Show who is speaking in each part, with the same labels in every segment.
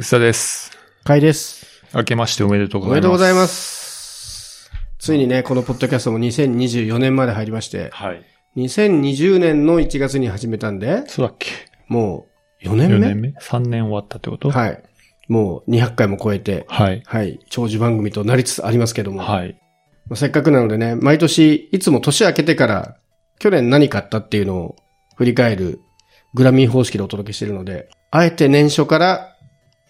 Speaker 1: 薄田です。
Speaker 2: かいです。
Speaker 1: 明けましておめでとう
Speaker 2: お
Speaker 1: ございます。
Speaker 2: めでとうございます。ついにね、このポッドキャストも2024年まで入りまして、
Speaker 1: はい。
Speaker 2: 2020年の1月に始めたんで、
Speaker 1: そうだっけ
Speaker 2: もう4年
Speaker 1: ?4
Speaker 2: 目
Speaker 1: 年目 ?3 年終わったってこと？
Speaker 2: はい。もう200回も超えて、
Speaker 1: はい。
Speaker 2: はい。長寿番組となりつつありますけども、
Speaker 1: はい。
Speaker 2: まあせっかくなのでね、毎年、いつも年明けてから、去年何買ったっていうのを振り返るグラミー方式でお届けしているので、あえて年初から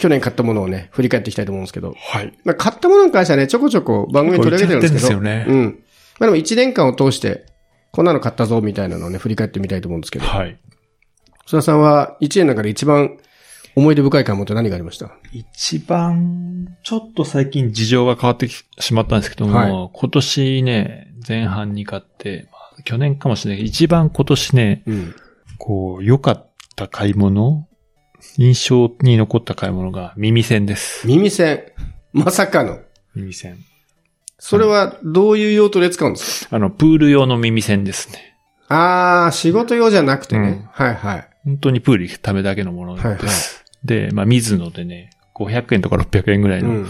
Speaker 2: 去年買ったものをね、振り返っていきたいと思うんですけど、
Speaker 1: はい。
Speaker 2: まあ、買ったものに関してはね、ちょこちょこ番組に取り上げてるんですけど。
Speaker 1: 結構言っちゃってんですよね
Speaker 2: うん。まあでも1年間を通して、こんなの買ったぞ、みたいなのをね、振り返ってみたいと思うんですけど。
Speaker 1: はい。
Speaker 2: 須田さんは1年の中で一番思い出深い買い物って何がありました？
Speaker 1: 一番、ちょっと最近事情が変わってきしまったんですけども、
Speaker 2: はい
Speaker 1: 今年ね、前半に買って、まあ、去年かもしれないけど、一番今年ね、
Speaker 2: うん。
Speaker 1: こう、良かった買い物印象に残った買い物が耳栓です。
Speaker 2: 耳栓。まさかの。
Speaker 1: 耳栓。
Speaker 2: それはどういう用途で使うんですか、
Speaker 1: あの、プール用の耳栓ですね。
Speaker 2: あー、仕事用じゃなくてね。
Speaker 1: うん
Speaker 2: はいはい。
Speaker 1: 本当にプール行くためだけのものです。
Speaker 2: はいはい
Speaker 1: で、まあ、水野でね、500円とか600円ぐらいうの、
Speaker 2: ん。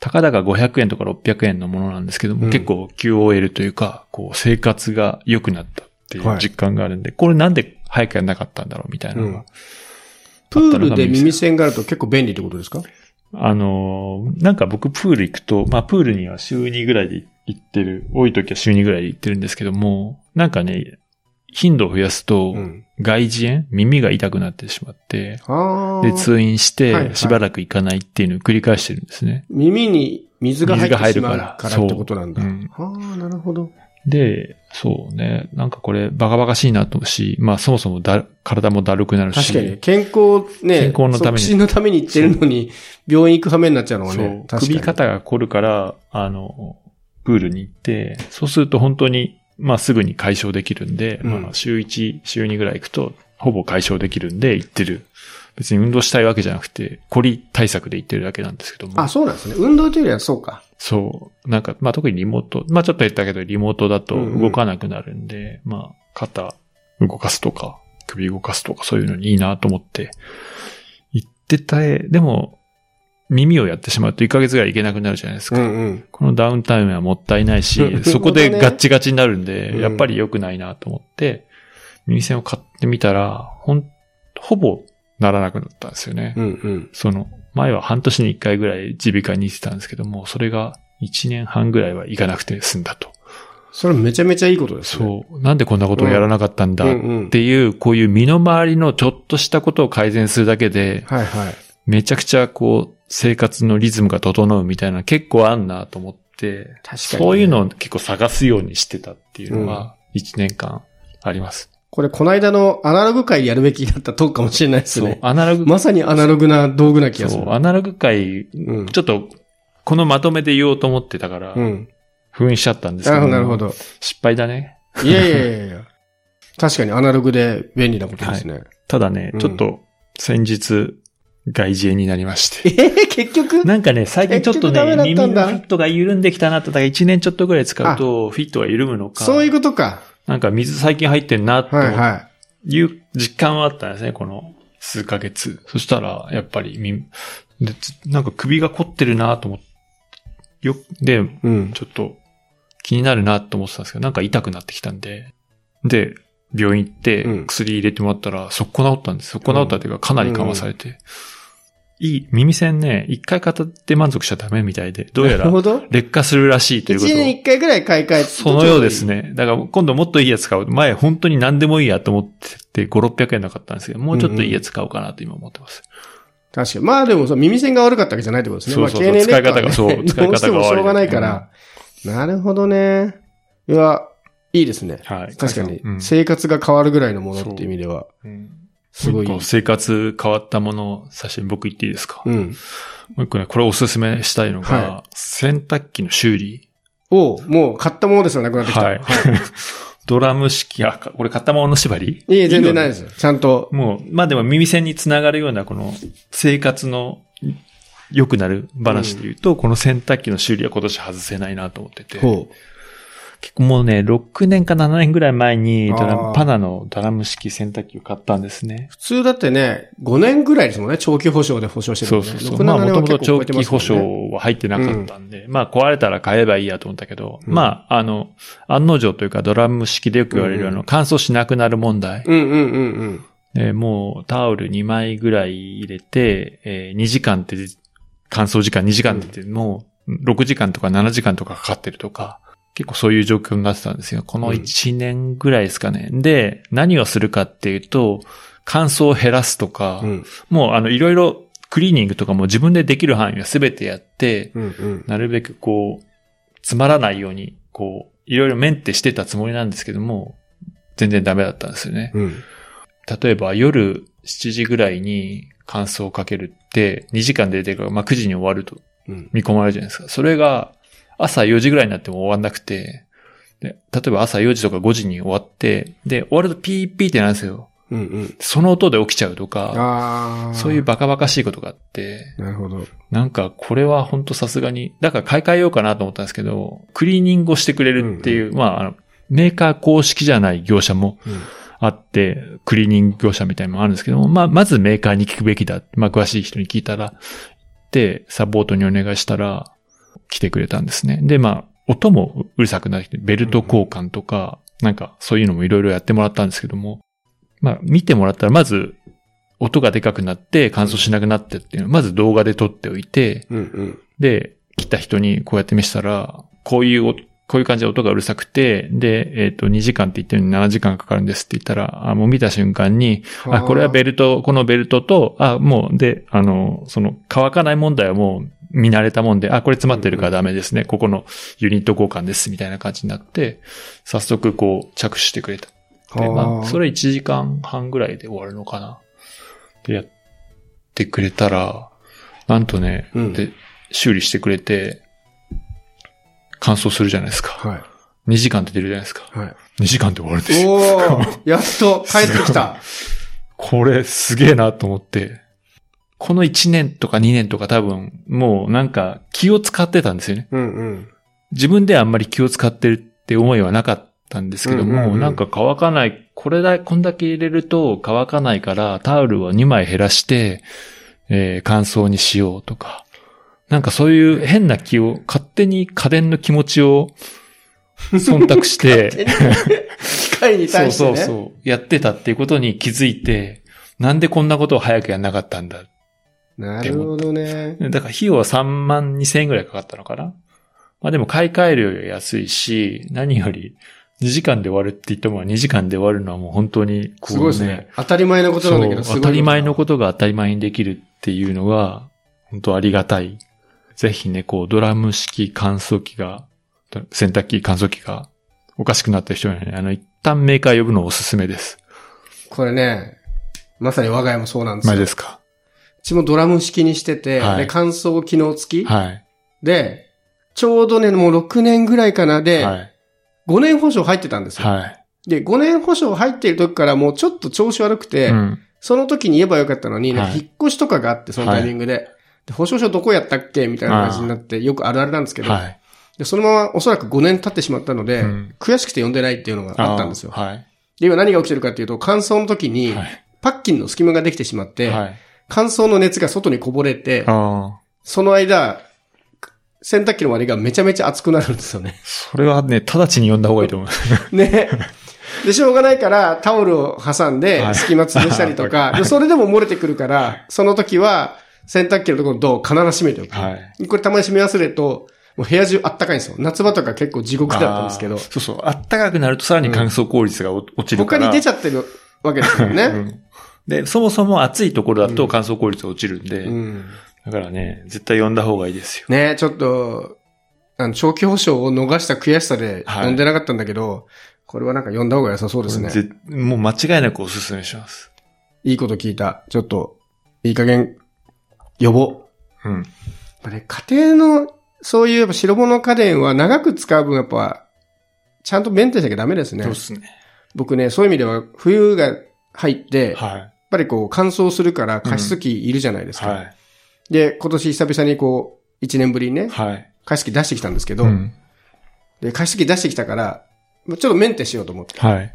Speaker 1: たかだか500円とか600円のものなんですけども、
Speaker 2: うん
Speaker 1: 結構 QOL というか、こう、生活が良くなったってい
Speaker 2: はい
Speaker 1: う実感があるんで、これなんで早くやんなかったんだろうみたいなのが。
Speaker 2: うんプールで耳栓があると結構便利ってことですか？
Speaker 1: あのーなんか僕プール行くと、まあプールには週2ぐらいで行ってる、多い時は週2ぐらいで行ってるんですけども、なんかね、頻度を増やすと
Speaker 2: う、ん。
Speaker 1: 外耳炎耳が痛くなってしまって。で、通院し
Speaker 2: はいはい
Speaker 1: て、しばらく行かないっていうのを繰り返してるんですね。
Speaker 2: 耳に水が入ってしまう
Speaker 1: 水が入る
Speaker 2: か
Speaker 1: からら
Speaker 2: ってことなんだ。
Speaker 1: そううん
Speaker 2: はあ、なるほど。
Speaker 1: で、そうね、なんかこれバカバカしいなと思うし、まあそもそもだ体もだるくなるし。
Speaker 2: 確かに、健康ね、
Speaker 1: 健康のために
Speaker 2: のために行ってるのに、病院行く羽目になっちゃうのは
Speaker 1: そう
Speaker 2: ね、確かに。
Speaker 1: 首肩が凝るから、あの、プールに行って、そうすると本当に、まあすぐに解消できるんで、
Speaker 2: うん
Speaker 1: まあ週1、週2ぐらい行くと、ほぼ解消できるんで行ってる。別に運動したいわけじゃなくて、凝り対策で行ってるだけなんですけども。
Speaker 2: あ、そうなんですね。運動というよりはそうか。
Speaker 1: そう。なんか、まあ特にリモート、まあちょっと言ったけど、リモートだと
Speaker 2: うんうん
Speaker 1: 動かなくなるんで、まあ肩動かすとか、首動かすとかそういうのにいいなと思って、行ってたえ、でも、耳をやってしまうと1ヶ月ぐらい行けなくなるじゃないですか。
Speaker 2: うんうん。
Speaker 1: このダウンタイムはもったいないし
Speaker 2: う、ん
Speaker 1: そこでガッチガチになるんで、
Speaker 2: うん
Speaker 1: やっぱり良くないなと思って、耳栓を買ってみたら、ほん、ほぼならなくなったんですよね。
Speaker 2: うんうん。
Speaker 1: その、前は半年に一回ぐらい耳鼻科に行ってたんですけども、それが一年半ぐらいは行かなくて済んだと。
Speaker 2: それめちゃめちゃいいことですね。
Speaker 1: そう。なんでこんなことをやらなかったんだっていう、こういう身の回りのちょっとしたことを改善するだけで、
Speaker 2: はいはい。
Speaker 1: めちゃくちゃこう、生活のリズムが整うみたいな結構あんなと思って、
Speaker 2: 確かにね
Speaker 1: そういうのを結構探すようにしてたっていうのが、一年間あります。
Speaker 2: これ、この間のアナログ界やるべきだったトークかもしれないです
Speaker 1: そう
Speaker 2: ね。。
Speaker 1: アナログ、
Speaker 2: まさにアナログな道具な気がする。
Speaker 1: そう、アナログ界、
Speaker 2: うん。
Speaker 1: ちょっと、このまとめで言おうと思ってたから、
Speaker 2: うん。
Speaker 1: 封印しちゃったんですけど
Speaker 2: なるほど。
Speaker 1: 失敗だね。
Speaker 2: いやいやいやいや。確かにアナログで便利なことですね。
Speaker 1: ただね
Speaker 2: う、ん
Speaker 1: ちょっと、先日、外耳炎になりまして。
Speaker 2: えー、結局？
Speaker 1: なんかね、最近ちょっとね、耳のフィットが緩んできたなと、だから1年ちょっとぐらい使うと、フィットが緩むのか、
Speaker 2: そういうことか。
Speaker 1: なんか水最近入ってんな、と
Speaker 2: はいは
Speaker 1: いう実感はあったんですね、この数ヶ月。そしたら、やっぱりなんか首が凝ってるなと思って、よ、で、
Speaker 2: い。うん。
Speaker 1: ちょっと気になるなと思ってたんですけど、なんか痛くなってきたんで、で、病院行って
Speaker 2: うん
Speaker 1: 薬入れてもらったら、速攻治ったんです。速攻治ったっていうか、かなり緩和されて。いい、耳栓ね、一回片って満足しちゃダメみたいで、どうやら。劣化するらしいという
Speaker 2: 一
Speaker 1: ことを
Speaker 2: 年一回ぐらい買い替えて
Speaker 1: そのようです。ね。だから今度もっといいやつ買う。前本当に何でもいいやと思ってて、5、600円なかったんですけど、もうちょっといいやつ買おうかなと今思ってます。
Speaker 2: 確かに。まあでもそう、耳栓が悪かったわけじゃないってことですね。
Speaker 1: そうそう
Speaker 2: まあ、経年劣化はね
Speaker 1: 使い方がそう 使い方が悪い
Speaker 2: どうしてもしょうがないから。なるほどね。いや、いいですね。
Speaker 1: はい。
Speaker 2: 確かに
Speaker 1: う、ん
Speaker 2: 生活が変わるぐらいのものっていう意味では、
Speaker 1: うん
Speaker 2: すごい
Speaker 1: 生活変わったものを最初に僕言っていいですか、も
Speaker 2: うん。
Speaker 1: う一個ね、これおすすめしたいのが、
Speaker 2: は
Speaker 1: 洗濯機の修理。
Speaker 2: おうもう買ったものですらなくなってきた。
Speaker 1: はい。ドラム式、あ、かこれ買ったものの縛り？
Speaker 2: いえ、全然ない
Speaker 1: い
Speaker 2: ですよ。ちゃんと。
Speaker 1: のもう、まあでも耳栓につながるようなこの生活の良くなる話で言うと、この洗濯機の修理は今年外せないなと思ってて。
Speaker 2: ほ
Speaker 1: 結構もうね、6年か7年ぐらい前にドラパナのドラム式洗濯機を買ったんですね。
Speaker 2: 普通だってね、5年ぐらいですもんね、長期保証で保証してるのね。
Speaker 1: そうそうそう。
Speaker 2: 6
Speaker 1: まあもともと
Speaker 2: 7
Speaker 1: 長期保証
Speaker 2: ね
Speaker 1: は入ってなかったんで、まあ壊れたら買えばいいやと思ったけど、
Speaker 2: うん
Speaker 1: まああの、案の定というかドラム式でよく言われる、
Speaker 2: うんうん
Speaker 1: あの、乾燥しなくなる問題。
Speaker 2: うんうんうんうん。
Speaker 1: えーもうタオル2枚ぐらい入れて、えー2時間って、乾燥時間2時間って言ってもう6時間とか7時間とかかかってるとか、結構そういう状況になってたんですよ。この1年ぐらいですかね。で、何をするかっていうと、乾燥を減らすとか、
Speaker 2: うん
Speaker 1: もうあのいろいろクリーニングとかも自分でできる範囲は全てやって、
Speaker 2: うんうん。
Speaker 1: なるべくこう、つまらないように、こう、いろいろメンテしてたつもりなんですけども、全然ダメだったんですよね。
Speaker 2: うん。
Speaker 1: 例えば夜7時ぐらいに乾燥をかけるって、2時間で出てるから、まあ9時に終わると
Speaker 2: うん。
Speaker 1: 見込まれるじゃないですか。それが朝4時ぐらいになっても終わんなくて、で例えば朝4時とか5時に終わって、で、終わるとピーピーってなるんですよ。
Speaker 2: うんうん。
Speaker 1: その音で起きちゃうとか。そういうバカバカしいことがあって、
Speaker 2: なるほど。
Speaker 1: なんかこれは本当さすがに、だから買い替えようかなと思ったんですけど、クリーニングをしてくれるっていう、まああの、メーカー公式じゃない業者も
Speaker 2: うん。
Speaker 1: あって、クリーニング業者みたいなのもあるんですけども、まあ、まずメーカーに聞くべきだ。まあ、詳しい人に聞いたら、で、サポートにお願いしたら、来てくれたんですね。で、まあ、音もうるさくなって、ベルト交換とか、なんか、そういうのもいろいろやってもらったんですけども、まあ、見てもらったら、まず、音がでかくなって乾燥しなくなってっていうのを、まず動画で撮っておいて、
Speaker 2: うんうん。
Speaker 1: で、来た人にこうやって見せたら、こういうお、こういう感じで音がうるさくて、で、えっ、と、2時間って言ってるのに7時間かかるんですって言ったら、あもう見た瞬間に、あ、これはベルト、このベルトと、あ、もう、で、あの、その、乾かない問題はもう見慣れたもんで、あ、これ詰まってるからダメですね。ここのユニット交換です、みたいな感じになって、早速こう、着手してくれた。で、まあ、そ
Speaker 2: れ。
Speaker 1: れ1時間半ぐらいで終わるのかな。で、やってくれたら、なんとね、
Speaker 2: うん
Speaker 1: で、修理してくれて、乾燥するじゃないですか。
Speaker 2: はい。
Speaker 1: 2時間って出るじゃないですか。
Speaker 2: はい。
Speaker 1: 2時間で終わるんですよ。
Speaker 2: おーやっと帰ってきた。
Speaker 1: これすげえなと思って。この1年とか2年とか多分、もうなんか気を使ってたんですよね。
Speaker 2: うんうん。
Speaker 1: 自分ではあんまり気を使ってるって思いはなかったんですけども、
Speaker 2: うんうんうん
Speaker 1: なんか乾かない、これだ、こんだけ入れると乾かないからタオルを2枚減らして、えー乾燥にしようとか、なんかそういう変な気を、勝手に家電の気持ちを忖度して、
Speaker 2: 機械に
Speaker 1: そう
Speaker 2: 対してね。
Speaker 1: そうそう、やってたっていうことに気づいて、なんでこんなことを早くやんなかったんだ。
Speaker 2: なるほどね。
Speaker 1: だから費用は3万2千円ぐらいかかったのかな？まあでも買い替えるよりは安いし、何より2時間で終わるって言っても2時間で終わるのはもう本当にこう、
Speaker 2: すごいですね。当たり前のことなんだけど、
Speaker 1: 当たり前のことが当たり前にできるっていうのが、本当ありがたい。ぜひね、こう、ドラム式乾燥機が、洗濯機乾燥機がおかしくなった人にはね、あの、一旦メーカー呼ぶのおすすめです。
Speaker 2: これね、まさに我が家もそうなんですよ。
Speaker 1: 前ですか？
Speaker 2: うちもドラム式にしてて、
Speaker 1: はい
Speaker 2: で、乾燥機能付き、
Speaker 1: はい。
Speaker 2: で、ちょうどね、もう6年ぐらいかなで、
Speaker 1: はい。
Speaker 2: 5年保証入ってたんですよ。
Speaker 1: はい。
Speaker 2: で、5年保証入っている時からもうちょっと調子悪くて、
Speaker 1: うん。
Speaker 2: その時に言えばよかったのに、なんか
Speaker 1: はい
Speaker 2: 引っ越しとかがあって、そのタイミングで。で保証書どこやったっけみたいな感じになって、よくあるあるなんですけど、
Speaker 1: はい。
Speaker 2: でそのままおそらく5年経ってしまったので、
Speaker 1: うん
Speaker 2: 悔しくて読んでないっていうのがあったんですよ。
Speaker 1: はい。
Speaker 2: で、今何が起きてるかっていうと、乾燥の時に、
Speaker 1: はい。
Speaker 2: パッキンの隙間ができてしまって、
Speaker 1: はい。
Speaker 2: 乾燥の熱が外にこぼれて。その間、洗濯機の周りがめちゃめちゃ熱くなるんですよね。
Speaker 1: それはね、直ちに呼んだ方がいいと思う。
Speaker 2: ね。で、しょうがないから、タオルを挟んで
Speaker 1: は、い
Speaker 2: 隙間潰したりとか、
Speaker 1: はい
Speaker 2: でそれでも漏れてくるから、その時は、洗濯機のところのドアを必ず閉めておく。
Speaker 1: はい。
Speaker 2: これたまに閉め忘れると、もう部屋中あったかいんですよ。夏場とか結構地獄だったんですけど
Speaker 1: そうそう。あったかくなるとさらに乾燥効率が落ちるから。
Speaker 2: 他に出ちゃってるわけですよね。
Speaker 1: うんで、そもそも暑いところだと乾燥効率が落ちるんで、
Speaker 2: うん。
Speaker 1: だからね、絶対呼んだ方がいいですよ。
Speaker 2: ねちょっと、あの、長期保証を逃した悔しさで
Speaker 1: はい
Speaker 2: 読んでなかったんだけど、これはなんか読んだ方が良さそうですね。
Speaker 1: ぜもう間違いなくお勧めします。
Speaker 2: いいこと聞いた。ちょっと、いい加減、呼ぼう。
Speaker 1: うん。
Speaker 2: やっぱね、家庭の、そういうやっぱ白物家電は長く使う分やっぱ、ちゃんとメンテしなきゃダメですね
Speaker 1: そうっ。すね。
Speaker 2: 僕ね、そういう意味では冬が入って、
Speaker 1: は
Speaker 2: ぱりこう乾燥するから加湿器いるじゃないです
Speaker 1: い。
Speaker 2: か。
Speaker 1: はい。
Speaker 2: で、今年久々にこう、1年ぶりにね、
Speaker 1: はい。
Speaker 2: 加湿器出してきたんですけど、
Speaker 1: うん。
Speaker 2: で、加湿器出してきたから、ちょっとメンテしようと思って。
Speaker 1: はい。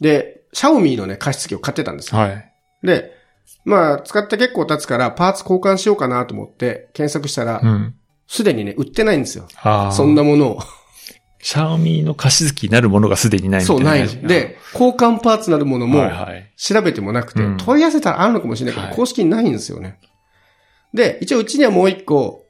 Speaker 2: で、シャオミーのね、加湿器を買ってたんですよ。
Speaker 1: はい。
Speaker 2: で、まあ、使って結構経つから、パーツ交換しようかなと思って、検索したら
Speaker 1: う、ん。
Speaker 2: すでにね、売ってないんですよ。そんなものを。
Speaker 1: シャオミの加湿器になるものがすでにないみた
Speaker 2: そ、
Speaker 1: いうな。
Speaker 2: ないの。で、交換パーツなるものも
Speaker 1: はい、はい。
Speaker 2: 調べてもなくて、
Speaker 1: うん
Speaker 2: 問い合わせたらあるのかもしれないけど、
Speaker 1: はい
Speaker 2: 公式にないんですよね。で、一応うちにはもう一個、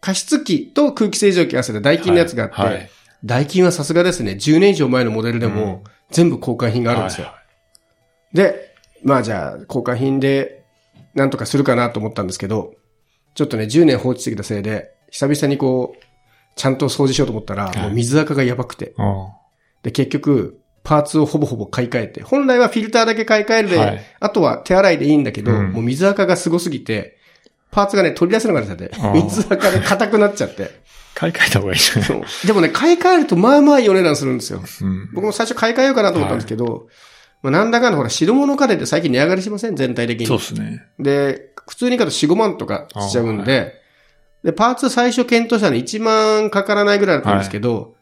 Speaker 2: 加湿器と空気清浄機合わせたダイキンのやつがあって、
Speaker 1: はいはい
Speaker 2: ダイキンはさすがですね、10年以上前のモデルでも、
Speaker 1: うん
Speaker 2: 全部交換品があるんですよ。
Speaker 1: はい
Speaker 2: で、まあじゃあ、交換品で、なんとかするかなと思ったんですけど、ちょっとね、10年放置してきたせいで、久々にこう、ちゃんと掃除しようと思ったら、
Speaker 1: い
Speaker 2: もう水垢がやばくて。
Speaker 1: うん
Speaker 2: で、結局、パーツをほぼほぼ買い替えて、本来はフィルターだけ買い替えるで、
Speaker 1: はい
Speaker 2: あとは手洗いでいいんだけど、
Speaker 1: うん
Speaker 2: もう水垢がすごすぎて、パーツがね、取り出せなくなっちゃって水垢で硬くなっちゃって。
Speaker 1: 買い替えた方がいいじゃない
Speaker 2: そうでもね、買い替えるとまあまあいいお値段するんですよ。
Speaker 1: うん。
Speaker 2: 僕も最初買い替えようかなと思ったんですけど、まあなんだかんだほら、白物家電って最近値上がりしません？全体的に。
Speaker 1: そうですね。
Speaker 2: で、普通に買うと4、5万とかしちゃうんで、で、パーツ最初検討したのに1万かからないぐらいだったんですけど、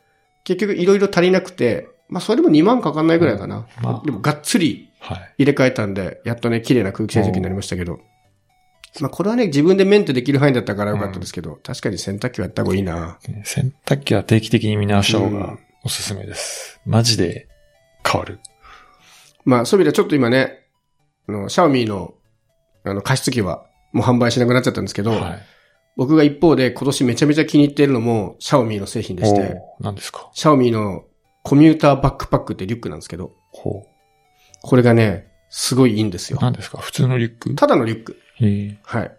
Speaker 2: 結局いろいろ足りなくて、まあそれでも2万かかんないぐらいかな。
Speaker 1: まあ
Speaker 2: でもがっつり
Speaker 1: はい。
Speaker 2: 入れ替えたんで、やっとね、綺麗な空気清浄機になりましたけど。まあこれはね、自分でメンテできる範囲だったからよかったですけど、確かに洗濯機はやった方がいいな。
Speaker 1: 洗濯機は定期的に見直した方が
Speaker 2: うん
Speaker 1: おすすめです。マジで変わる。
Speaker 2: まあそういう意味ではちょっと今ね、あの、シャオミの、あの、加湿器はもう販売しなくなっちゃったんですけど、
Speaker 1: はい。
Speaker 2: 僕が一方で今年めちゃめちゃ気に入っているのも、シャオミの製品でして、
Speaker 1: 何ですか？
Speaker 2: シャオミのコミューターバックパックってリュックなんですけど、
Speaker 1: ほ
Speaker 2: これがね、すごいいいんです
Speaker 1: う。
Speaker 2: よ。
Speaker 1: 何ですか？普通のリュック？
Speaker 2: ただのリュック。
Speaker 1: へえ。
Speaker 2: はい。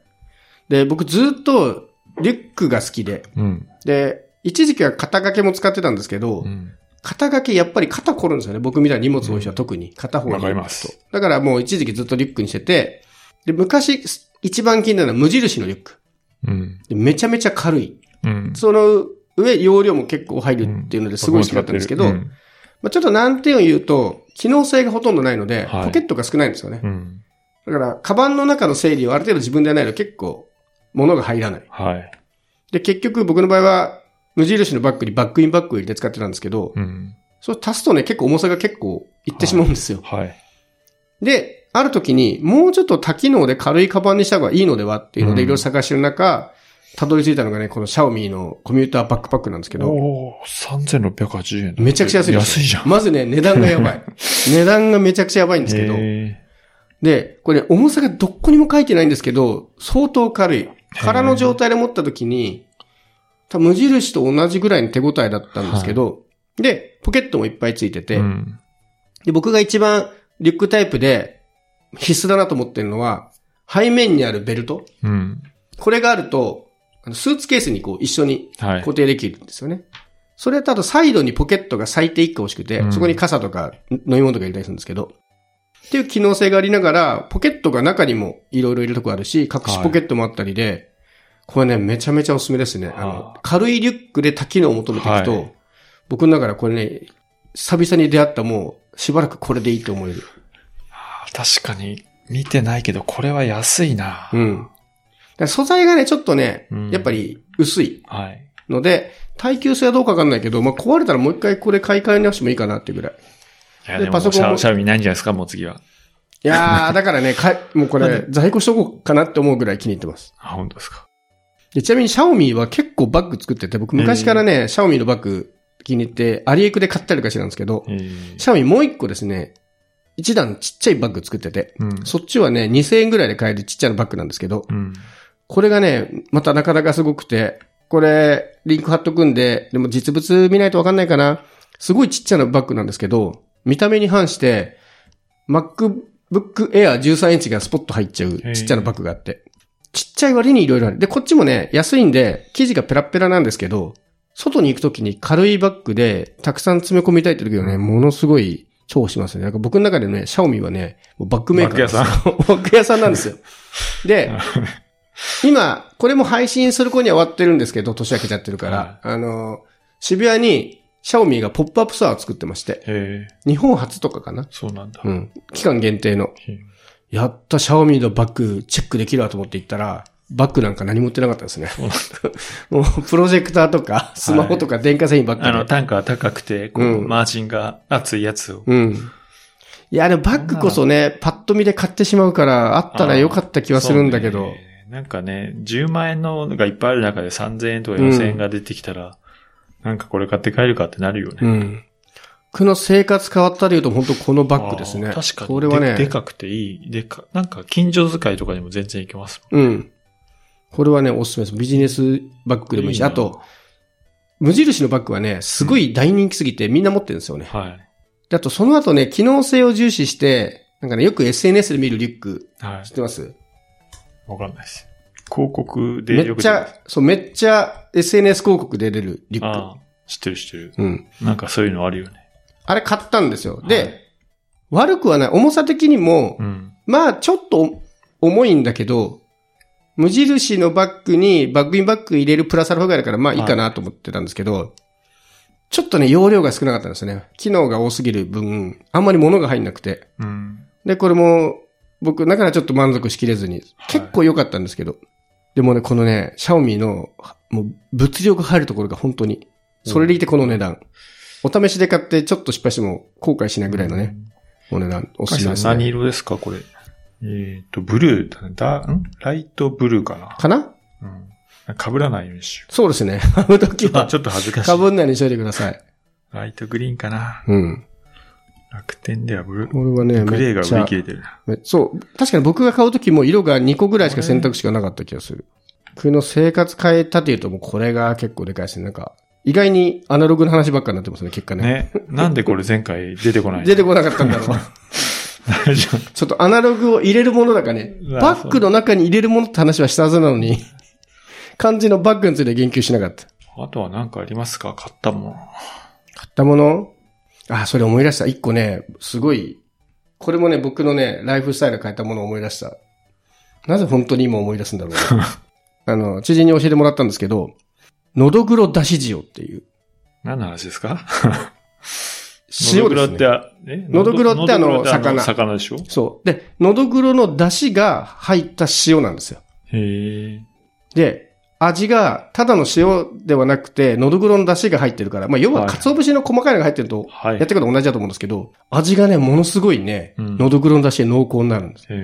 Speaker 2: で、僕ずっとリュックが好きで、
Speaker 1: うん。
Speaker 2: で、一時期は肩掛けも使ってたんですけど、
Speaker 1: うん。
Speaker 2: 肩掛けやっぱり肩凝るんですよね。僕みたいに荷物多い人は特に片方に。
Speaker 1: わかります。
Speaker 2: だからもう一時期ずっとリュックにしてて、で、昔一番気になるのは無印のリュック。
Speaker 1: うん。
Speaker 2: でめちゃめちゃ軽い。
Speaker 1: うん。
Speaker 2: その上、容量も結構入るっていうのですごい好きだったんですけど、
Speaker 1: うん
Speaker 2: まあ、ちょっと難点を言うと、機能性がほとんどないので、
Speaker 1: はい
Speaker 2: ポケットが少ないんですよね。
Speaker 1: うん。
Speaker 2: だから、カバンの中の整理をある程度自分でやらないと結構、物が入らない。
Speaker 1: はい。
Speaker 2: で、結局僕の場合は、無印のバッグにバックインバッグを入れて使ってたんですけど、
Speaker 1: うん。
Speaker 2: そう足すとね、結構重さが結構いってしまうんですよ。
Speaker 1: はい。
Speaker 2: で、ある時に、もうちょっと多機能で軽いカバンにした方がいいのではっていうので、
Speaker 1: うん
Speaker 2: いろいろ探してる中、たどり着いたのがね、このシャオミーのコミューターバックパックなんですけど、
Speaker 1: おー、3680円。
Speaker 2: めちゃくちゃ安い
Speaker 1: 安いじゃん。
Speaker 2: まずね、値段がやばい。値段がめちゃくちゃやばいんですけど、
Speaker 1: へ
Speaker 2: で、これね、重さがどこにも書いてないんですけど、相当軽い。空の状態で持った時に、多分無印と同じぐらいの手応えだったんですけど、で、ポケットもいっぱいついてて、
Speaker 1: ーうん。
Speaker 2: で僕が一番リュックタイプで必須だなと思ってるのは、背面にあるベルト。
Speaker 1: うん。
Speaker 2: これがあると、スーツケースにこう一緒に
Speaker 1: はい。
Speaker 2: 固定できるんですよね。それとあとサイドにポケットが最低1個欲しくて、
Speaker 1: うん
Speaker 2: そこに傘とか飲み物とか入れたりするんですけど、っていう機能性がありながら、ポケットが中にもいろいろ入れるとこあるし、隠しポケットもあったりで、これね、めちゃめちゃおすすめですね。あの
Speaker 1: は、
Speaker 2: 軽いリュックで多機能を求めていくと、
Speaker 1: はい
Speaker 2: 僕の中ではこれね、久々に出会ったもう、しばらくこれでいいと思える。
Speaker 1: 確かに、見てないけど、これは安いな。
Speaker 2: うん。素材がね、ちょっとね、
Speaker 1: うん
Speaker 2: やっぱり薄い
Speaker 1: はい。
Speaker 2: ので、耐久性はどうかわかんないけど、まあ、壊れたらもう一回これ買い替え直してもいいかなっていうぐらい。
Speaker 1: いや、
Speaker 2: で
Speaker 1: でも
Speaker 2: パソコンも
Speaker 1: シャシャオミないんじゃないですか、もう次は。
Speaker 2: いやー、だからね、かいもうこれ、在庫しとこうかなって思うぐらい気に入ってます。
Speaker 1: あ、本当ですか。
Speaker 2: でちなみにシャオミは結構バッグ作ってて、僕昔からね、シャオミのバッグ気に入って、アリエクで買ったりとかしてたんですけど、
Speaker 1: えー
Speaker 2: シャオミもう一個ですね、一段ちっちゃいバッグ作ってて、
Speaker 1: うん。
Speaker 2: そっちはね、2000円ぐらいで買えるちっちゃなバッグなんですけど、
Speaker 1: うん。
Speaker 2: これがね、またなかなかすごくて、これ、リンク貼っとくんで、でも実物見ないとわかんないかな。すごいちっちゃなバッグなんですけど、見た目に反して、MacBook Air 13インチがスポッと入っちゃうちっちゃなバッグがあって、ちっちゃい割にいろいろある。で、こっちもね、安いんで、生地がペラッペラなんですけど、外に行くときに軽いバッグで、たくさん詰め込みたいって時はね、ものすごい重宝しますね。なんか僕の中でね、シャオミはね、バッグメーカーなんですよ。バッグ 屋さんなんですよ。で、今、これも配信する頃には終わってるんですけど、年明けちゃってるから、
Speaker 1: は
Speaker 2: あの、渋谷に、シャオミがポップアップストアを作ってまして、日本初とかかな？
Speaker 1: そうなんだ。
Speaker 2: うん。期間限定の。やった、シャオミのバッグチェックできるわと思って行ったら、バッグなんか何持ってなかったですね。もう、プロジェクターとか、スマホとか電化製品ばっかり。
Speaker 1: あの、単価が高くて、こう、
Speaker 2: うん
Speaker 1: マージンが厚いやつを。
Speaker 2: うん。いや、でもバッグこそね、パッと見で買ってしまうから、あったらよかった気はするんだけど。
Speaker 1: なんかね、10万円のがいっぱいある中で3000円とか4000円が出てきたら、なんかこれ買って帰るかってなるよね。
Speaker 2: うん。僕の生活変わったで言うと本当このバッグですね。
Speaker 1: 確かに。
Speaker 2: これはね、
Speaker 1: ででかくていい。でか、なんか近所使いとかにも全然いけます
Speaker 2: うん。これはね、おすすめです。ビジネスバッグでもいいし、
Speaker 1: いいな
Speaker 2: あと、無印のバッグはね、すごい大人気すぎてみんな持ってるんですよね。
Speaker 1: はい。
Speaker 2: であと、その後ね、機能性を重視して、なんかね、よく SNS で見るリュック、
Speaker 1: は
Speaker 2: 知ってます？
Speaker 1: い。わかんないです。広告で
Speaker 2: め
Speaker 1: よく
Speaker 2: っちゃ、そう、めっちゃ SNS 広告で出るリュッ
Speaker 1: ああ、知ってる知ってる。
Speaker 2: ク。うん。
Speaker 1: なんかそういうのあるよね。
Speaker 2: あれ買ったんですよ。
Speaker 1: は
Speaker 2: で、悪くはない。重さ的にも、
Speaker 1: うん。
Speaker 2: まあ、ちょっと重いんだけど、無印のバッグにバッグインバッグ入れるプラスアルファぐらいだから、まあいいかなと思ってたんですけど、ちょっとね、容量が少なかったんですね。機能が多すぎる分、あんまり物が入んなくて。
Speaker 1: うん。
Speaker 2: で、これも、僕、だからちょっと満足しきれずに、結構良かったんですけど、でもね、このね、シャオミの、もう、物量が入るところが本当に、それでいてこの値段。お試しで買ってちょっと失敗しても後悔しないぐらいのね、お値段、おすすめです、ね。
Speaker 1: 何色ですかこれ？えっ、と、ブルーだね。だ、ん？ライトブルーかな
Speaker 2: かな？
Speaker 1: うん。被らないようにしよ
Speaker 2: そうですね。買うときは
Speaker 1: ち、ょっと恥ずかしい。
Speaker 2: かぶんないようにしといてください。
Speaker 1: ライトグリーンかな
Speaker 2: うん。
Speaker 1: 楽天ではブルー。
Speaker 2: これはね、
Speaker 1: グレーが売り切れてる
Speaker 2: そう。確かに僕が買うときも色が2個ぐらいしか選択肢がなかった気がする。僕の生活変えたというともうこれが結構でかいですね。なんか、意外にアナログの話ばっかになってますね、結果ね。
Speaker 1: ね。なんでこれ前回出てこないの？
Speaker 2: 出てこなかったんだろう。
Speaker 1: 大丈夫
Speaker 2: ちょっとアナログを入れるものだからね。バッグの中に入れるものって話はしたはずなのに、漢字のバッグについて言及しなかった。
Speaker 1: あとは何かありますか？買ったもん。
Speaker 2: 買ったもの？あ、それ思い出した。一個ね、すごい、これもね、僕のね、ライフスタイル変えたものを思い出した。なぜ本当に今思い出すんだろうな。あの、知人に教えてもらったんですけど、のどぐろだし塩っていう。
Speaker 1: 何の話ですか？
Speaker 2: 塩ですね。
Speaker 1: のどぐろってあ、え？
Speaker 2: のどぐろってあの
Speaker 1: のどぐろって
Speaker 2: 魚
Speaker 1: 魚でしょ？
Speaker 2: そう。で、のどぐろの出汁が入った塩なんですよ。
Speaker 1: へえ。
Speaker 2: で、味が、ただの塩ではなくて、のどぐろの出汁が入ってるから、まあ、要は、
Speaker 1: はい
Speaker 2: 鰹節の細かいのが入ってると、
Speaker 1: はい。
Speaker 2: やってること同じだと思うんですけど、味がね、ものすごいね、
Speaker 1: うん
Speaker 2: のどぐろの出汁で濃厚になるんです。
Speaker 1: へ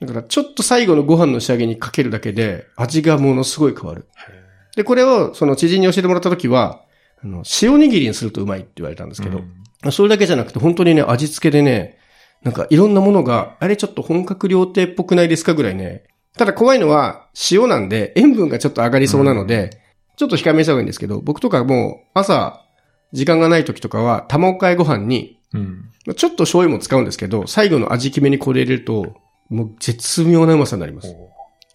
Speaker 1: え。
Speaker 2: だから、ちょっと最後のご飯の仕上げにかけるだけで、味がものすごい変わる。で、これを、その知人に教えてもらった時は、あの、塩握りにするとうまいって言われたんですけど、
Speaker 1: うん
Speaker 2: それだけじゃなくて、本当にね、味付けでね、なんかいろんなものが、あれちょっと本格料亭っぽくないですかぐらいね。ただ怖いのは、塩なんで、塩分がちょっと上がりそうなので、ちょっと控えめにした方がいいんですけど、僕とかもう、朝、時間がない時とかは、卵かえご飯に、
Speaker 1: うん。
Speaker 2: ちょっと醤油も使うんですけど、最後の味決めにこれ入れると、もう絶妙なうまさになります。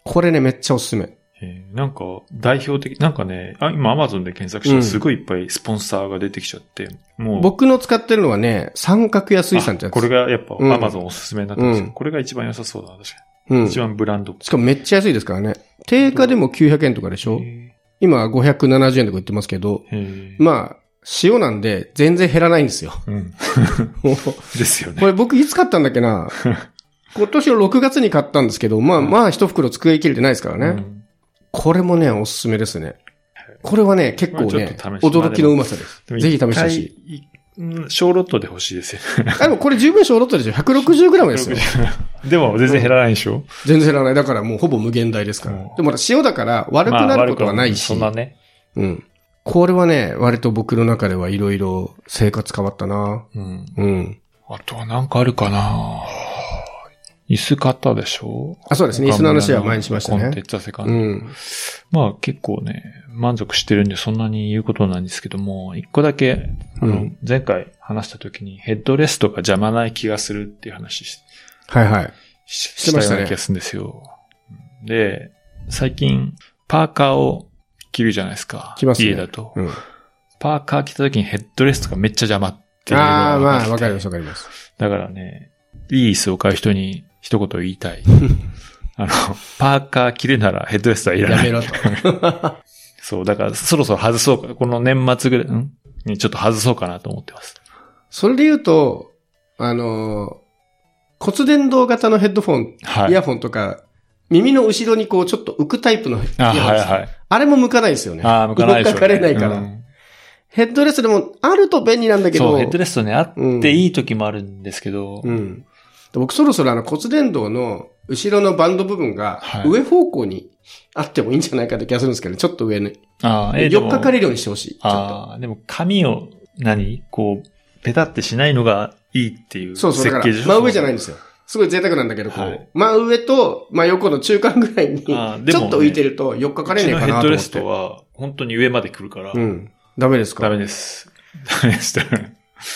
Speaker 2: これね、めっちゃおすすめ。
Speaker 1: えーなんか、代表的、なんかね、あ今アマゾンで検索した
Speaker 2: うん
Speaker 1: らすごいいっぱいスポンサーが出てきちゃって、もう、
Speaker 2: 僕の使ってるのはね、三角屋水産ってやつ。
Speaker 1: あこれがやっぱ
Speaker 2: うん
Speaker 1: アマゾンおすすめになってますよ、
Speaker 2: うん
Speaker 1: これが一番良さそうだな、確かに。
Speaker 2: うん。
Speaker 1: 一番ブランド。
Speaker 2: しかもめっちゃ安いですからね。定価でも900円とかでしょ？
Speaker 1: へ
Speaker 2: 今は570円とか言ってますけど、まあ、塩なんで全然減らないんですよ。
Speaker 1: うん。ですよね。
Speaker 2: これ僕いつ買ったんだっけな？今年の6月に買ったんですけど、まあまあ一袋机切れてないですからね。
Speaker 1: うん
Speaker 2: これもね、おすすめですね。これはね、結構ね驚きのうまさです。ぜひ試してほしい。
Speaker 1: 小ロットで欲しいですよ。
Speaker 2: あ、でもこれ十分小ロットでしょ ?160g ですよ。
Speaker 1: でも全然減らないでしょ、
Speaker 2: 全然減らない。だからもうほぼ無限大ですから。
Speaker 1: うん
Speaker 2: でも塩だから悪くなることはないし。
Speaker 1: まあそんなね。
Speaker 2: うん。これはね、割と僕の中ではいろいろ生活変わったな。
Speaker 1: うん。
Speaker 2: うん。
Speaker 1: あとはなんかあるかな椅子買ったでしょ？
Speaker 2: あ、そうですね。椅子の話は前にしましたね
Speaker 1: コンテッ。ツァセカンド。
Speaker 2: うん。
Speaker 1: まあ結構ね、満足してるんでそんなに言うことなんですけども、一個だけ、あの、
Speaker 2: うん
Speaker 1: 前回話した時にヘッドレストが邪魔ない気がするっていう話し
Speaker 2: はいはい。
Speaker 1: し
Speaker 2: してましたね
Speaker 1: 気がするんですよ。で、最近、パーカーを着るじゃないですか。
Speaker 2: 着ますね
Speaker 1: 家だと。
Speaker 2: うん。
Speaker 1: パーカー着た時にヘッドレストがめっちゃ邪魔っていう
Speaker 2: ああ、まあ、わかりますわかります。
Speaker 1: だからね、いい椅子を買う人に一言言いたい。あの、パーカー着るならヘッドレストはいらない。
Speaker 2: やめろと。
Speaker 1: そう、だからそろそろ外そうか、この年末ぐらい、ん？にちょっと外そうかなと思ってます。
Speaker 2: それで言うと、あのー骨伝導型のヘッドフォン、
Speaker 1: はい。
Speaker 2: イヤホンとか、耳の後ろにこうちょっと浮くタイプのイヤ
Speaker 1: あ、
Speaker 2: ホンです
Speaker 1: はいはい。
Speaker 2: あれも向かないですよね。
Speaker 1: ああ、向かないでしょう、ね。
Speaker 2: 動かれないから
Speaker 1: うん
Speaker 2: ヘッドレストでもあると便利なんだけど。
Speaker 1: そう、ヘッドレストね、あっていい時もあるんですけど、
Speaker 2: うん。で僕そろそろあの骨伝導の後ろのバンド部分が
Speaker 1: はい
Speaker 2: 上方向にあってもいいんじゃないかって気がするんですけど、ちょっと上に。
Speaker 1: ああ、え
Speaker 2: 寄っかか
Speaker 1: る。
Speaker 2: れるようにしてほしい。
Speaker 1: ああ、でも髪を、何こう、ペタってしないのがいいっていう
Speaker 2: と。そうそう、だから真上じゃないんですよ。すごい贅沢なんだけど、こう、
Speaker 1: はい
Speaker 2: 真上と真横の中間ぐらいに、ちょっと浮いてると寄っかかれねえかなと思って。
Speaker 1: ヘッドレストは、本当に上まで来るから、
Speaker 2: うん。ダメですか？
Speaker 1: ダメです。ダメです。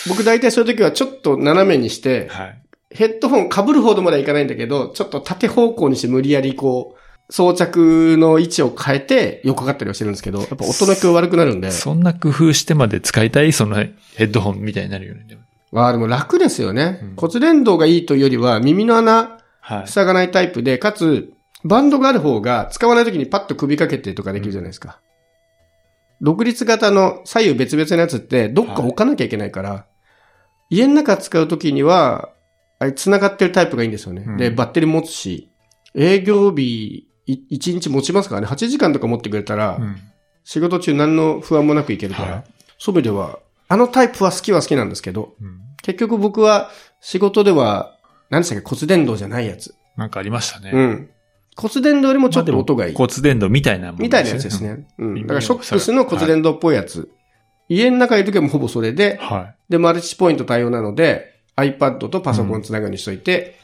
Speaker 2: 僕大体そういう時はちょっと斜めにして、
Speaker 1: はい。
Speaker 2: ヘッドホン被るほどまではいかないんだけど、ちょっと縦方向にして無理やりこう、装着の位置を変えて横かかったりはしてるんですけど、やっぱ音の響悪くなるんで。
Speaker 1: そんな工夫してまで使いたいそのヘッドホンみたいになるよね。でも
Speaker 2: ああ、でも楽ですよね。
Speaker 1: うん
Speaker 2: 骨伝導がいいというよりは、耳の穴
Speaker 1: はい。
Speaker 2: 塞がないタイプで、かつ、バンドがある方が使わない時にパッと首掛けてとかできるじゃないですか。独立型の左右別々のやつって、どっか置かなきゃいけないから、家の中使う時には、あれ繋がってるタイプがいいんですよね。
Speaker 1: うん
Speaker 2: で、バッテリー持つし、営業日、い1日持ちますからね。8時間とか持ってくれたら、
Speaker 1: うん
Speaker 2: 仕事中何の不安もなくいけるから、
Speaker 1: はい
Speaker 2: そういう意味では、あのタイプは好きは好きなんですけど、
Speaker 1: うん
Speaker 2: 結局僕は仕事では、何でしたっけ骨伝導じゃないやつ。
Speaker 1: なんかありましたね。
Speaker 2: うん。骨伝導よりもちょっと音がいい。
Speaker 1: 骨伝導みたいなもん
Speaker 2: みたいなやつです。ね。うん。だからショックスの骨伝導っぽいやつ。家の中にいる時はもうほぼそれで、
Speaker 1: は
Speaker 2: で、マルチポイント対応なので、iPad とパソコンつなぐようにしといて、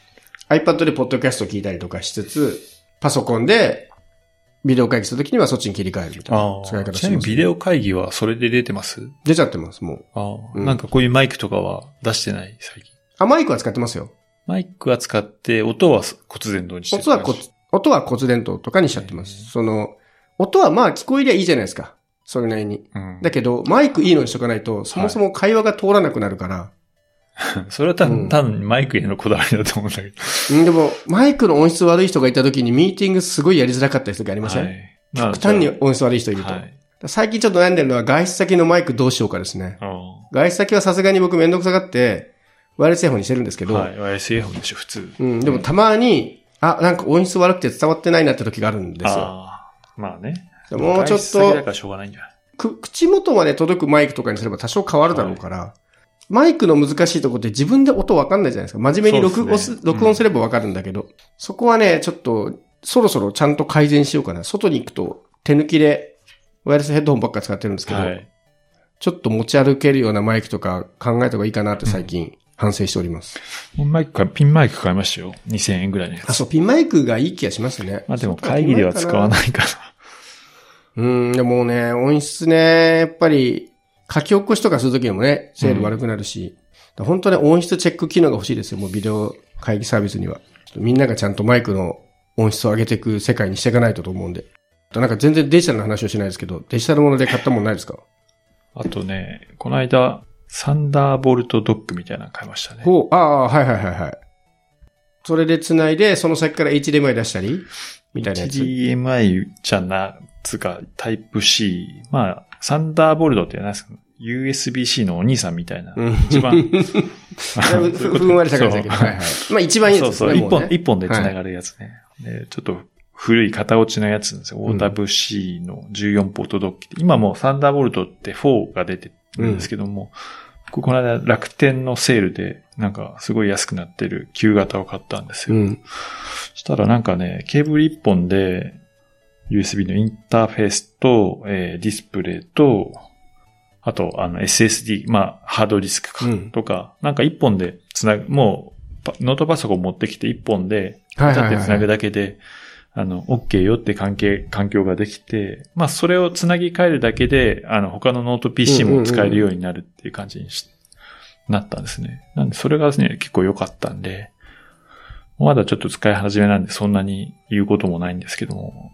Speaker 2: iPad でポッドキャスト聞いたりとかしつつ、パソコンでビデオ会議するときにはそっちに切り替えるみ
Speaker 1: い。
Speaker 2: たいな。使い方します。
Speaker 1: ちなみにビデオ会議はそれで出てます？
Speaker 2: 出ちゃってます、もう。
Speaker 1: ああ、
Speaker 2: うん
Speaker 1: なんかこういうマイクとかは出してない、最近。
Speaker 2: あ、マイクは使ってますよ。
Speaker 1: マイクは使って、音は骨伝導にしてる
Speaker 2: 音は骨、音は骨伝導とかにしちゃってます。その、音はまあ聞こえりゃいいじゃないですか。それなりに。
Speaker 1: うん。
Speaker 2: だけど、マイクいいのにしとかないと、そもそも会話が通らなくなるから。
Speaker 1: それは多
Speaker 2: うん
Speaker 1: 分、単にマイクへのこだわりだと思うんだけど。
Speaker 2: うん、でも、マイクの音質悪い人がいた時にミーティングすごいやりづらかったりする時ありません、
Speaker 1: はい。
Speaker 2: 極端に音質悪い人いると。
Speaker 1: はい。
Speaker 2: 最近ちょっと悩んでるのは外出先のマイクどうしようかですね。
Speaker 1: あ
Speaker 2: 外出先はさすがに僕めんどくさがって、ワイヤレスイヤホンにしてるんですけど、
Speaker 1: あはい。ワイスイヤホンでしょ、普通。
Speaker 2: うん、でもたまに、あ、なんか音質悪くて伝わってないなって時があるんですよ。
Speaker 1: ああ。まあね。
Speaker 2: もうちょっ
Speaker 1: 外出先だ
Speaker 2: と
Speaker 1: からしょうがないんじゃない？
Speaker 2: く、口元まで届くマイクとかにすれば多少変わるだろうから、マイクの難しいとこって自分で音わかんないじゃないですか。真面目に録音す
Speaker 1: そうですね
Speaker 2: 録音すればわかるんだけど、そこはね、ちょっと、そろそろちゃんと改善しようかな。外に行くと手抜きで、ワイヤレスヘッドホンばっか使ってるんですけど、
Speaker 1: はい。
Speaker 2: ちょっと持ち歩けるようなマイクとか考えた方がいいかなって最近反省しております。
Speaker 1: マイクか、ピンマイク買いましたよ。2000円ぐらいのや
Speaker 2: あ、
Speaker 1: つ。
Speaker 2: そう、ピンマイクがいい気がしますね。
Speaker 1: まあでも会議では使わ
Speaker 2: い。
Speaker 1: ないか
Speaker 2: うん、でもね、音質ね、やっぱり、書き起こしとかするときにもね、精度悪くなるし、本当ね、音質チェック機能が欲しいですよ、もうビデオ会議サービスには。みんながちゃんとマイクの音質を上げていく世界にしていかないとと思うんで。なんか全然デジタルの話をしないですけど、デジタルもので買ったもんないですか？
Speaker 1: な。あとね、この間、サンダーボルトドックみたいなの買いましたね。
Speaker 2: ほう、ああ、はいはいはいはい。それで繋いで、その先から HDMI 出したり？みたいなやつ。
Speaker 1: HDMI じゃな、つか、タイプ C。まあ、サンダーボルトって何ですか ?USB-C のお兄さんみたいな。
Speaker 2: うん
Speaker 1: 一番。
Speaker 2: ふふんわりした感じだけど。
Speaker 1: そう
Speaker 2: はいはい。まあ一番いいですね。
Speaker 1: そうそう、一本一本で繋がるやつね。でちょっと古い型落ちのやつなんですよ。
Speaker 2: うん
Speaker 1: OWC の14ポートドッキって。今もうサンダーボルトって4が出てるんですけども、ここの間楽天のセールでなんかすごい安くなってる旧型を買ったんですよ。
Speaker 2: うん。
Speaker 1: そしたらなんかね、ケーブル一本で USB のインターフェースと、えーディスプレイと、あと、あの SSD、まあ、ハードディスクか、
Speaker 2: うん。
Speaker 1: とか、なんか一本でつなぐ、もうパ、ノートパソコン持ってきて一本で、
Speaker 2: はいはいはい
Speaker 1: 立ってつなぐだけで、あの、OK よって関係、環境ができて、まあ、それをつなぎ替えるだけで、あの、他のノート PC も使えるようになるっていう感じにし、なったんですね。なんで、それがですね、結構良かったんで、まだちょっと使い始めなんで、そんなに言うこともないんですけども、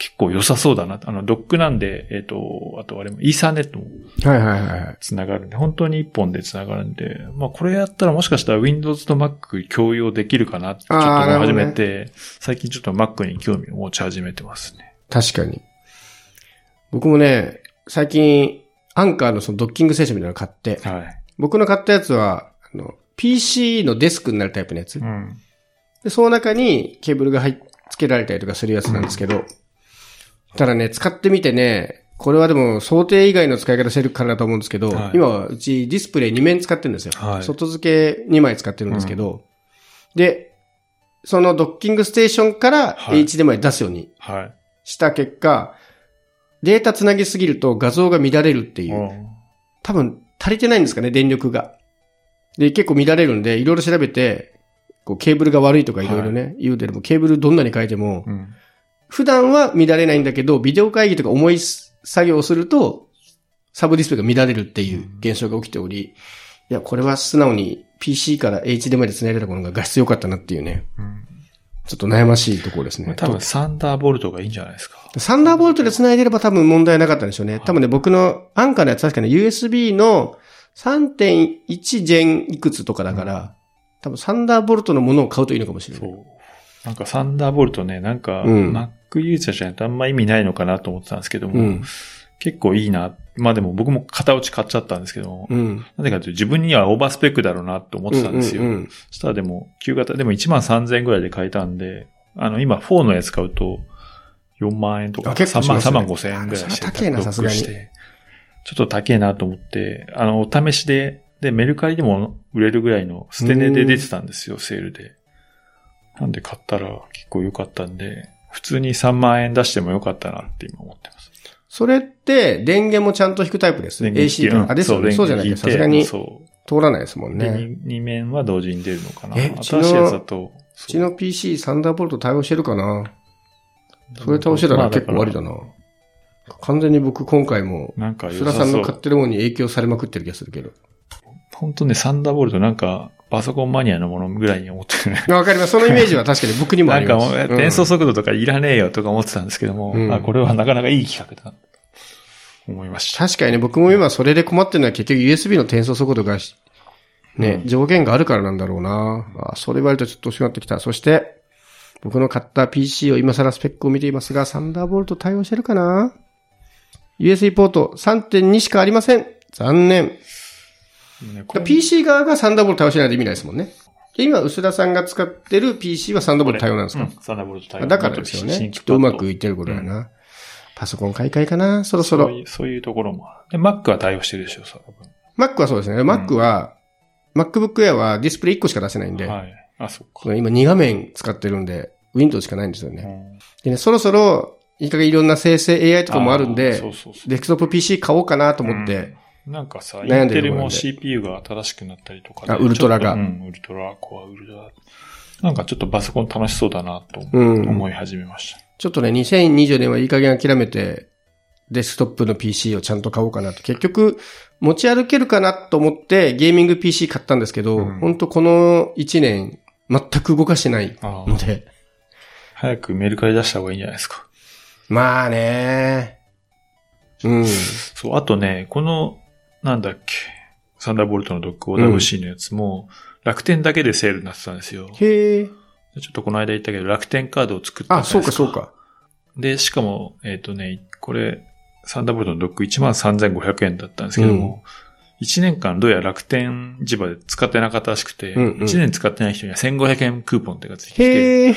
Speaker 1: 結構良さそうだな。あの、ドックなんで、えっ、と、あとあれも、イーサーネットも
Speaker 2: はいはいはいはい。
Speaker 1: つながるんで、本当に一本でつながるんで、まあこれやったらもしかしたら Windows と Mac 共用できるかなってちょっと思い始めて、最近ちょっと Mac に興味を持ち始めてますね。
Speaker 2: 確かに。僕もね、最近、アンカーのそのドッキングステーションみたいなの買って、
Speaker 1: はい。
Speaker 2: 僕の買ったやつは、あの、PC のデスクになるタイプのやつ。
Speaker 1: うん。
Speaker 2: で、その中にケーブルが入っ、突き付けられたりとかするやつなんですけど、ただね、使ってみてね、これはでも想定以外の使い方してるからだと思うんですけど、
Speaker 1: はい
Speaker 2: 今はうちディスプレイ2面使ってるんですよ。
Speaker 1: はい
Speaker 2: 外付け2枚使ってるんですけど、で、そのドッキングステーションから
Speaker 1: はい
Speaker 2: HDMI 出すように
Speaker 1: はい。
Speaker 2: した結果、データつなぎすぎると画像が乱れるっていう。
Speaker 1: うん
Speaker 2: 多分足りてないんですかね、電力が。で、結構乱れるんで、いろいろ調べて、こうケーブルが悪いとかいろいろね、言うてでも、ケーブルどんなに変えても、
Speaker 1: うん。
Speaker 2: 普段は乱れないんだけど、ビデオ会議とか重い作業をすると、サブディスプレイが乱れるっていう現象が起きており、いや、これは素直に PC から HDMI で繋いでたものが画質良かったなっていうね、
Speaker 1: うん
Speaker 2: ちょっと悩ましいところですね。
Speaker 1: 多分サンダーボルトがいいんじゃないですか。
Speaker 2: サンダーボルトで繋いでれば多分問題なかったんでしょうね。多分ね、僕のアンカーのやつ確かね、USB の3.1ジェンいくつとかだから、多分サンダーボルトのものを買うといいのかもしれない。
Speaker 1: そう。なんかサンダーボルトね、なんか、
Speaker 2: うん
Speaker 1: Mac ユーザーじゃないとあんま意味ないのかなと思ってたんですけども、
Speaker 2: うん。
Speaker 1: 結構いいな。まあでも僕も片落ち買っちゃったんですけども、
Speaker 2: うん。
Speaker 1: なぜかというと自分にはオーバースペックだろうなって思ってたんですよ。そしたらでも、旧型、でも1万3000円ぐらいで買えたんで、あの、今4のやつ買うと、4万円とか、
Speaker 2: あ結構
Speaker 1: 3万、
Speaker 2: しますね
Speaker 1: 3万5千円ぐらいして、
Speaker 2: 高えなさすがに
Speaker 1: ちょっと高えなと思って、あの、お試しで、で、メルカリでも売れるぐらいの捨て値で出てたんですよ、セールで。なんで買ったら結構良かったんで、普通に3万円出しても良かったなって今思ってます。
Speaker 2: それって、電源もちゃんと引くタイプです。
Speaker 1: 電源
Speaker 2: AC とか。あ、ですよね。そうじゃないとさすがに通。らないですもん
Speaker 1: で、
Speaker 2: ね。
Speaker 1: 二二面は同時に出るのかな。新しいやつだと。
Speaker 2: うちの PC サンダーボルト対応してるかな？それ倒してたら結構悪だ
Speaker 1: な。
Speaker 2: な。完全に僕今回も、
Speaker 1: なんか良
Speaker 2: 菅
Speaker 1: さそう
Speaker 2: さんの買。ってるものに影響されまくってる気がするけど。
Speaker 1: 本当ね、サンダーボルトなんか、パソコンマニアのものぐらいに思ってるね。
Speaker 2: わかります。そのイメージは確かに僕にもあります。うん
Speaker 1: 転送速度とかいらねえよとか思ってたんですけども、
Speaker 2: うん
Speaker 1: あこれはなかなかいい企画だ思いました。
Speaker 2: 確かにね、僕も今それで困ってるのは結局 USB の転送速度がし、ね、
Speaker 1: うん
Speaker 2: 上限があるからなんだろうな。あそれ言われるとちょっと惜しくなってきた。そして、僕の買った PC を今更スペックを見ていますが、サンダーボルト対応してるかな ?USB ポート3.2しかありません。残念。
Speaker 1: ね
Speaker 2: PC 側がサンダーボルト対応しないと意味ないですもんね。で今、薄田さんが使ってる PC はサンダーボルト対応なんですか、
Speaker 1: うんサンダーボルト対応
Speaker 2: だからですよね。きっとうまくいってることだな。パソコン買い替えかなそろそろ
Speaker 1: そう。いうそういうところも。で、Mac は対応してるでしょ、多分。
Speaker 2: Mac はそうですね。Mac は、MacBook Air はディスプレイ1個しか出せないんで、
Speaker 1: はい。あ、そっか。
Speaker 2: 今2画面使ってるんで、Windows しかないんですよね。
Speaker 1: うん
Speaker 2: でね、そろそろ、いい加減いろんな生成 AI とかもあるん
Speaker 1: ー
Speaker 2: で
Speaker 1: そう、そうそう。
Speaker 2: デスクトップ PC 買おうかなと思って、
Speaker 1: なんかさ、インテルも CPU が新しくなったりとかで
Speaker 2: あウルトラが
Speaker 1: うん、ウルトラ、コアウルトラ。なんかちょっとパソコン楽しそうだなと
Speaker 2: うん
Speaker 1: 思い始めました。
Speaker 2: ちょっとね、2020年はいい加減諦めて、デスクトップの PC をちゃんと買おうかなと。結局、持ち歩けるかなと思ってゲーミング PC 買ったんですけど、
Speaker 1: うん
Speaker 2: 本当この1年、全く動かしてないので、
Speaker 1: 早くメルカリ出した方がいいんじゃないですか。
Speaker 2: まあねうん。
Speaker 1: そう、あとね、この、なんだっけ、サンダーボルトのドック OWC のやつも、楽天だけでセールになってたんですよ。
Speaker 2: へえ。
Speaker 1: ちょっとこの間言ったけど、楽天カードを作った
Speaker 2: あ、そうかそう。か。
Speaker 1: で、しかも、えっ、とね、これ、サンダーボルトのドック13,500円だったんですけども、1年間どうやら楽天市場で使ってなかったらしくて、
Speaker 2: うんうん
Speaker 1: 1年使ってない人には1500円クーポンってがついてきて、
Speaker 2: へえ。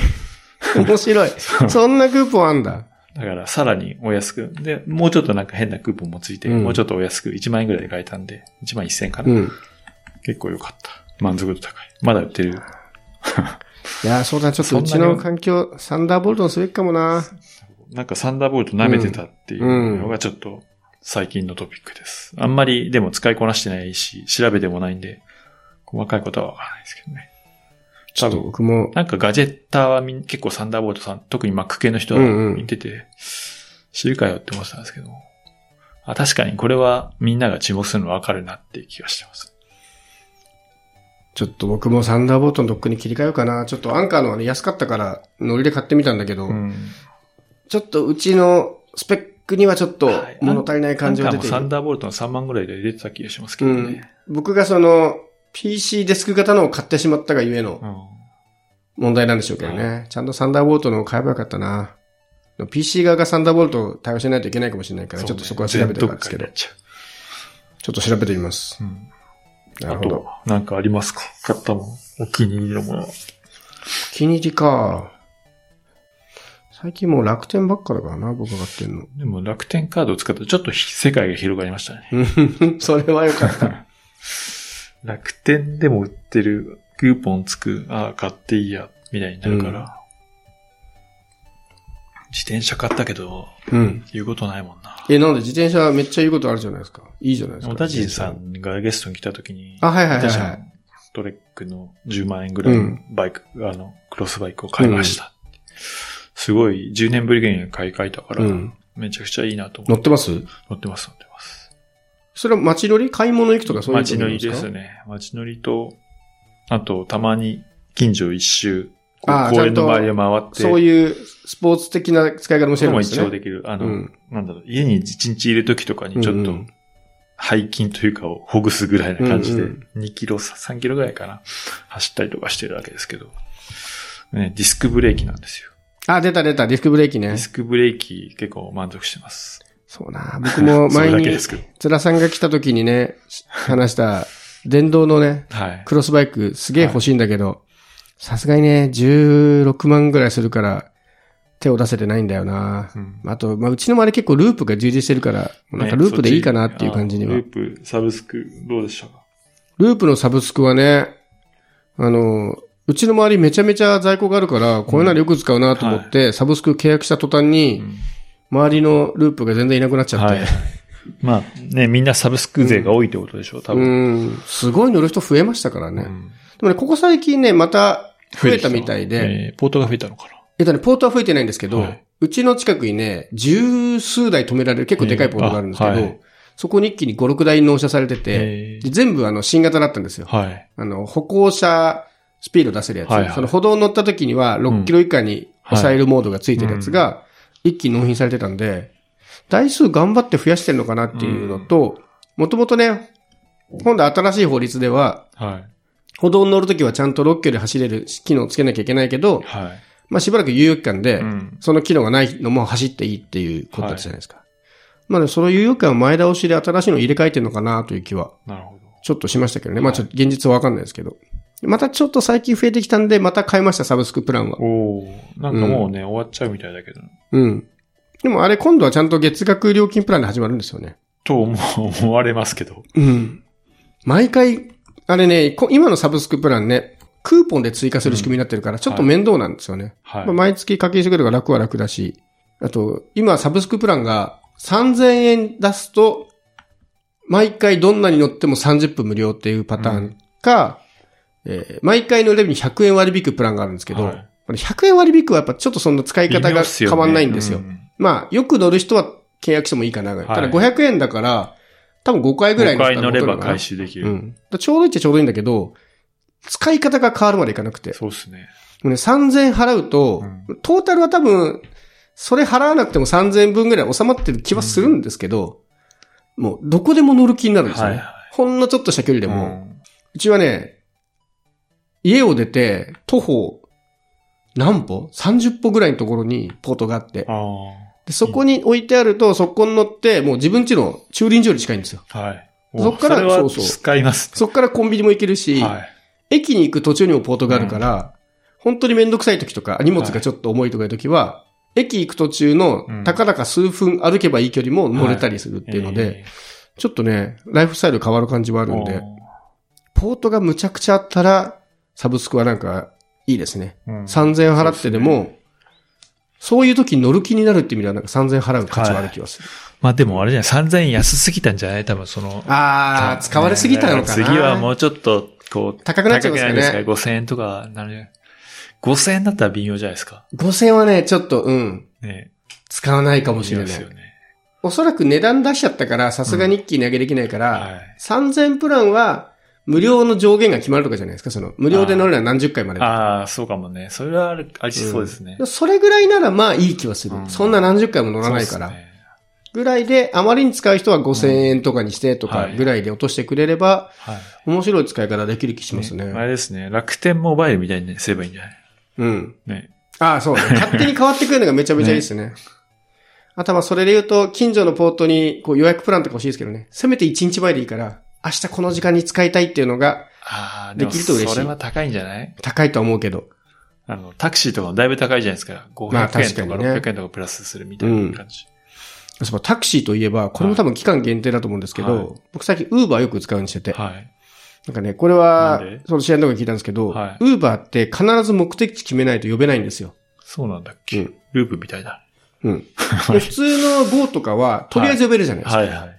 Speaker 2: 面白い。そんなクーポンあんだ。
Speaker 1: だからさらにお安く、で、もうちょっとなんか変なクーポンもついて、
Speaker 2: うん
Speaker 1: もうちょっとお安く1万円ぐらいで買えたんで、1万1000円かな。
Speaker 2: うん。
Speaker 1: 結構良かった。満足度高い。まだ売ってる。
Speaker 2: いやー、そうだ、ちょっとうちの環境、サンダーボルトのすべきかもな。
Speaker 1: なんかサンダーボルト舐めてたっていうのがちょっと最近のトピックです。あんまりでも使いこなしてないし、調べてもないんで、細かいことはわからないですけどね。
Speaker 2: ちょっと僕も、
Speaker 1: なんかガジェッターはみん結構サンダーボルトさん、特に Mac 系の人は
Speaker 2: うんうん
Speaker 1: 見てて、知るかよって思ってたんですけども。あ、確かにこれはみんなが注目するのわかるなっていう気がしてます。
Speaker 2: ちょっと僕もサンダーボルトのドックに切り替えようかな。ちょっとアンカーのはね、安かったから、ノリで買ってみたんだけど、
Speaker 1: うん。
Speaker 2: ちょっとうちのスペックにはちょっと
Speaker 1: はい
Speaker 2: 物足りない感じが出てい
Speaker 1: なんかもうサン
Speaker 2: る。
Speaker 1: ダーボルトの3万ぐらいで出てた気がしますけ
Speaker 2: うん
Speaker 1: どね。。
Speaker 2: 僕がその、PC デスク型のを買ってしまったがゆえの
Speaker 1: うん。
Speaker 2: 問題なんでしょうけどね。ちゃんとサンダーボルトのを買えばよかったな。PC 側がサンダーボルトを対応しないといけないかもしれないから、ちょっとそこは調べてるんですけど
Speaker 1: ち
Speaker 2: ょっと調べてみます。
Speaker 1: う。うん。
Speaker 2: なるほど。
Speaker 1: なんかありますか？買ったもん。お気に入りのもの。
Speaker 2: 気に入りか。最近もう楽天ばっかだからな、僕が買ってんの。
Speaker 1: でも楽天カードを使ったらちょっと世界が広がりましたね。
Speaker 2: うん それはよかった。
Speaker 1: 楽天でも売ってるクーポンつく、ああ、買っていいや、みたいになるから。自転車買ったけど、
Speaker 2: うん。
Speaker 1: 言うことないもんな。
Speaker 2: え、なんで自転車めっちゃ言うことあるじゃないですか。いいじゃないですか。
Speaker 1: 小田人さんがゲストに来た時に、
Speaker 2: あ、はいはいはいはい。
Speaker 1: トレックの10万円ぐらいのバイク、あの、クロスバイクを買いました。すごい、10年ぶりぐらいに買い替えたから、
Speaker 2: うん。
Speaker 1: めちゃくちゃいいなと思って。
Speaker 2: 乗ってます、
Speaker 1: 乗ってます。
Speaker 2: それは街乗り買い物行くとかそういう
Speaker 1: 街乗りです
Speaker 2: ね。
Speaker 1: ね。街乗りと、あと、たまに近所一周、公園の周りを回って、
Speaker 2: そういうスポーツ的な使い方もしてるん
Speaker 1: も
Speaker 2: ですね。
Speaker 1: 一応できる。あの、
Speaker 2: うん
Speaker 1: なんだろう、家に一日いる時とかにちょっと背筋というかをほぐすぐらいな感じで、
Speaker 2: うん
Speaker 1: 2キロ、3キロぐらいかな、走ったりとかしてるわけですけど、ね、ディスクブレーキなんですよ。
Speaker 2: あ、出た出た、ディスクブレーキね
Speaker 1: ディ。スクブレーキ結構満足してます。
Speaker 2: そうな。僕も前に
Speaker 1: だけですけど、
Speaker 2: つらさんが来た時にね、話した、電動のね、
Speaker 1: はい。
Speaker 2: クロスバイクすげえ欲しいんだけど、さすがにね、16万ぐらいするから、手を出せてないんだよな。
Speaker 1: うん
Speaker 2: あと、まあ、うちの周り結構ループが充実してるから、なんかループでいいかなっていう感じには。
Speaker 1: ループ、サブスク、どうでした？か
Speaker 2: ループのサブスクはね、あの、うちの周りめちゃめちゃ在庫があるから、これならよく使うなと思って、サブスク契約した途端に、周りのループが全然いなくなっちゃって。
Speaker 1: はい。まあね、みんなサブスク勢が多いってことでしょう、多
Speaker 2: う
Speaker 1: 分。
Speaker 2: ん、すごい乗る人増えましたからね。
Speaker 1: うん
Speaker 2: でもね、ここ最近ね、また増えたみたいで、
Speaker 1: えーポートが増えたのかな
Speaker 2: えっとね、ポートは増えてないんですけど、
Speaker 1: はいう
Speaker 2: ちの近くにね、十数台止められる結構でかいポートがあるんですけど、
Speaker 1: えーあはい
Speaker 2: そこに一気に5、6台納車されてて、
Speaker 1: えー
Speaker 2: で全部あの新型だったんですよ。
Speaker 1: はい。
Speaker 2: あの、歩行者スピード出せるやつ。
Speaker 1: はいはい
Speaker 2: その歩道に乗った時には6キロ以下に抑えるモードがついてるやつが、一気に納品されてたんで、台数頑張って増やしてるのかなっていうのと、もともとね、今度新しい法律では、
Speaker 1: はい。
Speaker 2: 歩道に乗るときはちゃんと6キロで走れる機能をつけなきゃいけないけど、
Speaker 1: はい。
Speaker 2: まあしばらく猶予期間で、
Speaker 1: うん
Speaker 2: その機能がないのも走っていいっていうことだったじゃないですか。まあね、その猶予期間を前倒しで新しいのを入れ替えてるのかなという気は。ちょっとしましたけどね。まあちょっと現実はわかんないですけど。またちょっと最近増えてきたんで、また買いました、サブスクプランは。
Speaker 1: おおなんかもうね、終わっちゃうみたいだけど。
Speaker 2: うん。でもあれ今度はちゃんと月額料金プランで始まるんですよね。
Speaker 1: と思思われますけど。
Speaker 2: うん。毎回、あれね、こ今のサブスクプランね、クーポンで追加する仕組みになってるから、ちょっと面倒なんですよね。
Speaker 1: はい
Speaker 2: まあ、。毎月課金してくれるから楽は楽だし、あと、今サブスクプランが3000円出すと、毎回どんなに乗っても30分無料っていうパターンか、えー毎回乗れるに100円割引くプランがあるんですけど、
Speaker 1: はい
Speaker 2: これ100円割引くはやっぱちょっとそんな使い方が変わんないんですよ。
Speaker 1: 微妙っね
Speaker 2: まあ、よく乗る人は契約してもいいかなぐらい。
Speaker 1: はい
Speaker 2: ただ500円だから、多分5回ぐらい
Speaker 1: 5回乗れば回収できる。
Speaker 2: うん。ちょうどいいっちゃちょうどいいんだけど、使い方が変わるまでいかなくて。
Speaker 1: そうですね。
Speaker 2: ね、3000円払うと、
Speaker 1: う
Speaker 2: トータルは多分、それ払わなくても3000円分ぐらい収まってる気はするんですけど、もうどこでも乗る気になるんですよね。
Speaker 1: はいはい
Speaker 2: ほんのちょっとした距離でも、う
Speaker 1: うん
Speaker 2: ちはね、家を出て徒歩何歩 ?30 歩ぐらいのところにポートがあって、
Speaker 1: あ
Speaker 2: でそこに置いてあると、そこに乗って、もう自分家の駐輪場より近いんですよ。
Speaker 1: あ。はい。
Speaker 2: そっからそうそう
Speaker 1: 使います
Speaker 2: そこからコンビニも行けるし、
Speaker 1: ね。はい。
Speaker 2: 駅に行く途中にもポートがあるから、本当にめんどくさい時とか、荷物がちょっと重いとかいう時は、駅行く途中の
Speaker 1: うん、
Speaker 2: たかだか数分歩けばいい距離も乗れたりするっていうので、ちょっとね、ライフスタイル変わる感じはあ
Speaker 1: えー、
Speaker 2: るんで、
Speaker 1: お
Speaker 2: ポートがむちゃくちゃあったら、サブスクはなんか、いいですね。
Speaker 1: ーうん
Speaker 2: 3000円払ってでも、そういう時に乗る気になるって意味ではなんか3000円払う価値はある気がする。
Speaker 1: まあでもあれじゃない、3000円安すぎたんじゃない？多分その。
Speaker 2: あー、使われすぎたのかな。
Speaker 1: 次はもうちょっと、こう、
Speaker 2: 高くなっちゃうんですかね
Speaker 1: ですか ?5000 円とかなる。5000円だったら微妙じゃないですか。
Speaker 2: 5000円はね、ちょっと、うん、
Speaker 1: ね
Speaker 2: 使わないかもしれない
Speaker 1: ですよ。ね。
Speaker 2: おそらく値段出しちゃったから、さすがに一気に上げできないから、
Speaker 1: はい
Speaker 2: 3000プランは、無料の上限が決まるとかじゃないですか、その、無料で乗るのは何十回まで。
Speaker 1: ああ、そうかもね。それはある、ありそうですね。
Speaker 2: それぐらいならまあいい気はする。
Speaker 1: うん
Speaker 2: そんな何十回も乗らないから。
Speaker 1: ね
Speaker 2: ぐらいで、あまりに使う人は5000円とかにしてとか
Speaker 1: はい
Speaker 2: ぐらいで落としてくれれば、
Speaker 1: はい。
Speaker 2: 面白い使い方できる気しますね。
Speaker 1: あれですね。楽天モバイルみたいにすればいいんじゃない？
Speaker 2: うん。
Speaker 1: ね。
Speaker 2: ああ、そうね。勝手に変わってくるのがめちゃめちゃいいですね。あとはまあそれで言うと、近所のポートにこう予約プランとか欲しいですけどね。せめて1日前でいいから、明日この時間に使いたいっていうのが
Speaker 1: ああ、
Speaker 2: できると嬉しい
Speaker 1: それは高いんじゃない？
Speaker 2: 高いとは思うけど。
Speaker 1: あの、タクシーとかもだいぶ高いじゃないですか。500円とか
Speaker 2: まあ確かにね
Speaker 1: 600円とかプラスするみたいな感じ。
Speaker 2: そうタクシーといえば、これも多分期間限定だと思うんですけど、
Speaker 1: はい
Speaker 2: 僕最近ウーバーよく使うようにしてて、
Speaker 1: はい。
Speaker 2: なんかね、これはその試合のとこで聞いたんですけど、
Speaker 1: はい
Speaker 2: ウーバーって必ず目的地決めないと呼べないんですよ。
Speaker 1: そうなんだっけ、
Speaker 2: うん
Speaker 1: ループみたいだ。
Speaker 2: うん。で普通の GO とかは、とりあえず呼べるじゃないですか。
Speaker 1: はいはい。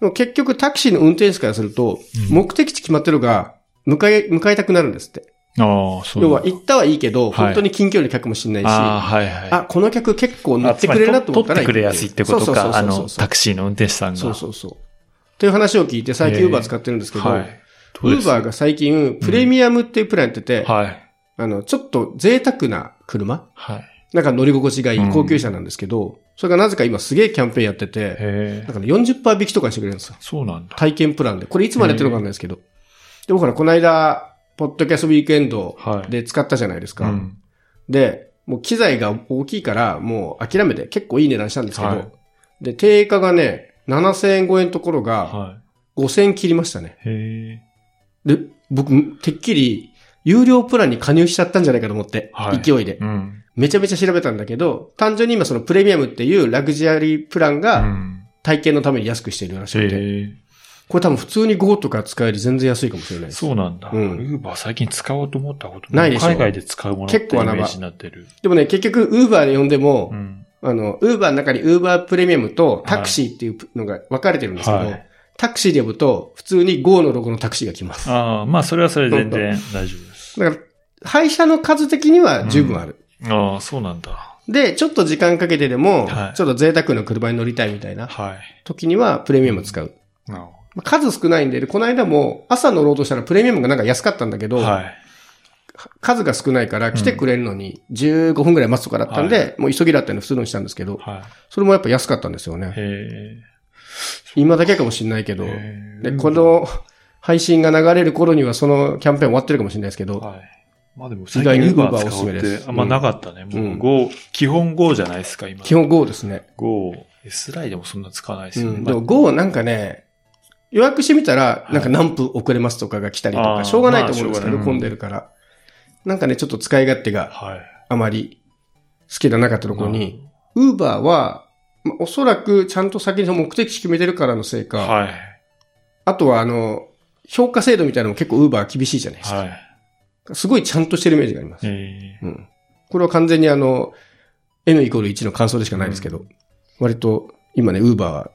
Speaker 2: でも結局タクシーの運転手からすると、
Speaker 1: うん
Speaker 2: 目的地決まってるが、迎え、迎えたくなるんですって。
Speaker 1: ああ、そう
Speaker 2: 要は、行ったはいいけど、
Speaker 1: はい
Speaker 2: 本当に近距離の客もしんないし、
Speaker 1: ああ、はいはい。
Speaker 2: あ、この客結構乗ってくれるなと思ったら
Speaker 1: 取ってくれやすいってことか。あの、タクシーの運転手さんが。
Speaker 2: そうそうそう。っていう話を聞いて、最近ウーバー使ってるんですけど、
Speaker 1: はい。
Speaker 2: ウーバーが最近、プレミアムっていうプランやってて、
Speaker 1: はい。
Speaker 2: あの、ちょっと贅沢な車
Speaker 1: はい。
Speaker 2: なんか乗り心地がいい
Speaker 1: うん
Speaker 2: 高級車なんですけど、それがなぜか今すげえキャンペーンやってて、なん。かね40%引きとかにしてくれるんですよ。
Speaker 1: そうなんだ。
Speaker 2: 体験プランで。これいつまでやってるのかわかんないですけど。で、僕ほら、この間、ポッドキャストウィークエンド
Speaker 1: はい。
Speaker 2: で使ったじゃないですか。
Speaker 1: うん。
Speaker 2: で、もう機材が大きいから、もう諦めて結構いい値段したんですけど、
Speaker 1: はい
Speaker 2: で、定価がね、7000円超えのところが
Speaker 1: は
Speaker 2: 5000円切りましたね。
Speaker 1: い。へえ。
Speaker 2: で、僕、てっきり、有料プランに加入しちゃったんじゃないかと思って、
Speaker 1: はい
Speaker 2: 勢いで。
Speaker 1: うん。
Speaker 2: めちゃめちゃ調べたんだけど、単純に今そのプレミアムっていうラグジュアリープラン
Speaker 1: う
Speaker 2: が
Speaker 1: ん。
Speaker 2: 体験のために安くしているらしくて、
Speaker 1: へえ。
Speaker 2: これ多分普通に GO とか使える全然安いかもしれない。
Speaker 1: そうなんだ。ウ
Speaker 2: うん
Speaker 1: ーバー最近使おうと思ったこと
Speaker 2: ないでしょ
Speaker 1: 海外で使うものってイメージになってる。
Speaker 2: でもね、結局、ウーバーで呼んでも、
Speaker 1: うん。
Speaker 2: あの、ウーバーの中にウーバープレミアムとタクシーっていうのが分かれてるんですけど、
Speaker 1: はい
Speaker 2: タクシーで呼ぶと、普通に GO のロゴのタクシーが来ます。
Speaker 1: ああ、まあそれはそれで全然大丈夫です。
Speaker 2: だから、配車の数的には十分ある。
Speaker 1: ああ、そうなんだ。
Speaker 2: で、ちょっと時間かけてでも、
Speaker 1: はい
Speaker 2: ちょっと贅沢な車に乗りたいみたいな
Speaker 1: はい。
Speaker 2: 時にはプレミアム使う。
Speaker 1: な
Speaker 2: まあ数少ないんで、この間も朝乗ろうとしたらプレミアムがなんか安かったんだけど、
Speaker 1: はい。
Speaker 2: 数が少ないから来てくれるのに15分くらい待つとかだったんで、もう急ぎだったんで普通のにしたんですけど、
Speaker 1: は
Speaker 2: それもやっぱ安かったんですよね今だけかもしれないけど、
Speaker 1: え。
Speaker 2: で、この配信が流れる頃にはそのキャンペーン終わってるかもしれないですけど、
Speaker 1: はい。まあでも最近
Speaker 2: Uber
Speaker 1: 使うってあんまなかったね。も
Speaker 2: うん
Speaker 1: う Go、基本 Go じゃないですか、今。
Speaker 2: 基本 GO ですね。
Speaker 1: Go、S ライでもそんな使わないですよね。
Speaker 2: うん。でも GO はなんかね、予約してみたら、なんか何分遅れますとかが来たりとか、
Speaker 1: あー
Speaker 2: しょうがないと思うんですけど、混んでるから。なんかね、ちょっと使い勝手が
Speaker 1: はい。
Speaker 2: あまり好きじゃなかったところに、ウーバーは、まあおそらくちゃんと先に目的地決めてるからのせいか、
Speaker 1: はい。
Speaker 2: あとはあの、評価制度みたいなのも結構ウーバー厳しいじゃないですか。
Speaker 1: はい。
Speaker 2: すごいちゃんとしてるイメージがあります。
Speaker 1: え
Speaker 2: うん。これは完全にあの、N イコール1の感想でしかないですけど、割と今ね、ウーバーは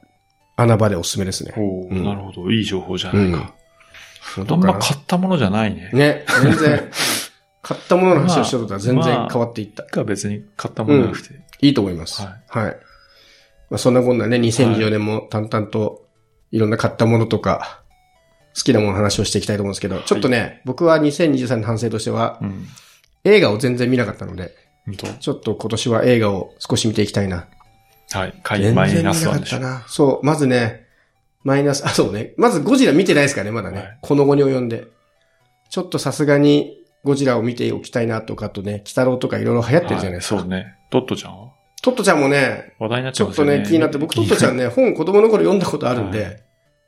Speaker 2: 穴場でおすすめですね
Speaker 1: ー、。おー
Speaker 2: うん
Speaker 1: なるほど。いい情報じゃないか。
Speaker 2: うん
Speaker 1: あんま買ったものじゃないね。
Speaker 2: ね、全然、買ったものの話をしてることは全然変わっていった。
Speaker 1: か別に買ったものなくて。
Speaker 2: いいと思います。
Speaker 1: は
Speaker 2: はい。まあ、そんなこんなね、2014年も淡々といろんな買ったものとか、好きなものの話をしていきたいと思うんですけど、ちょっとね、僕は2023年の反省としては、
Speaker 1: うん。
Speaker 2: 映画を全然見なかったので、ちょっと今年は映画を少し見ていきたいな。
Speaker 1: はい。買い
Speaker 2: 全
Speaker 1: マイナスワンでしょ。
Speaker 2: ったな。そう、まずね、マイナス、あ、そうね。まずゴジラ見てないですからね、まだね。
Speaker 1: はい
Speaker 2: この後に及んで。ちょっとさすがにゴジラを見ておきたいなとか、あとね、鬼太郎とかいろいろ流行ってるじゃないですか。
Speaker 1: はいそうね。トットちゃんは？
Speaker 2: トットちゃんもね、
Speaker 1: 話題になっち
Speaker 2: ちょっと
Speaker 1: ね。
Speaker 2: ね、気になって、僕トットちゃんね、本子供の頃読んだことあるんで、
Speaker 1: は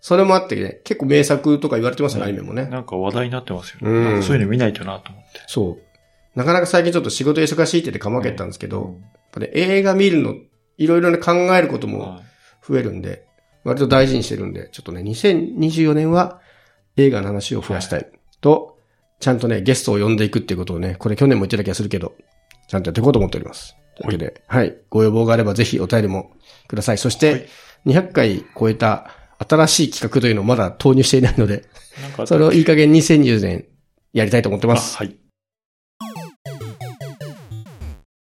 Speaker 2: それもあってね、結構名作とか言われてますよね、アニメもね。
Speaker 1: なんか話題になってますよね。
Speaker 2: うん
Speaker 1: そういうの見ないとなと思って。
Speaker 2: そう。なかなか最近ちょっと仕事忙しいって言ってかまけたんですけど、
Speaker 1: うん
Speaker 2: やっぱね、映画見るの、いろいろね、考えることも
Speaker 1: はい
Speaker 2: 増えるんで、割と大事にしてるんで、ちょっとね、2024年は映画の話を増やしたい。と、ちゃんとね、ゲストを呼んでいくっていうことをね、これ去年も言ってた気がするけど、ちゃんとやっていこうと思っております。というわけで、はい。ご要望があればぜひお便りもください。そして、200回超えた新しい企画というのをまだ投入していないので、それをいい加減2020年やりたいと思ってます。
Speaker 1: あはい。